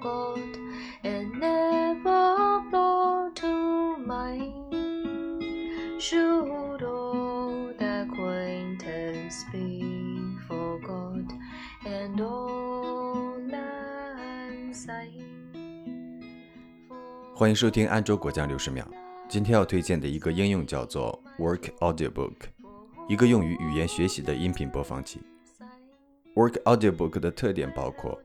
God and never brought to mind. Should old acquaintance be forgot and all unsigned? 欢迎收听安卓果酱六十秒。今天要推荐的一个应用叫做 Work Audiobook，一个用于语言学习的音频播放器。Work Audiobook 的特点包括。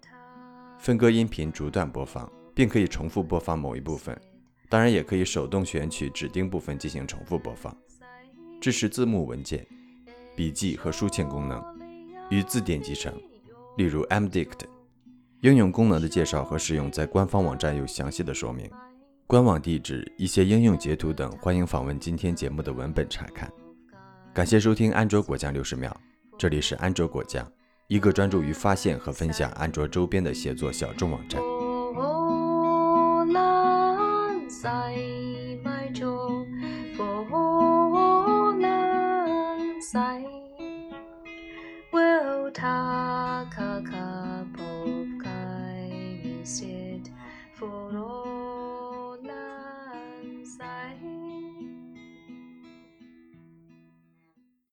分割音频逐段播放，并可以重复播放某一部分，当然也可以手动选取指定部分进行重复播放。支持字幕文件、笔记和书签功能，与字典集成，例如 MDict。应用功能的介绍和使用在官方网站有详细的说明。官网地址、一些应用截图等，欢迎访问今天节目的文本查看。感谢收听安卓果酱六十秒，这里是安卓果酱，一个专注于发现和分享安卓周边的写作小众网站。Will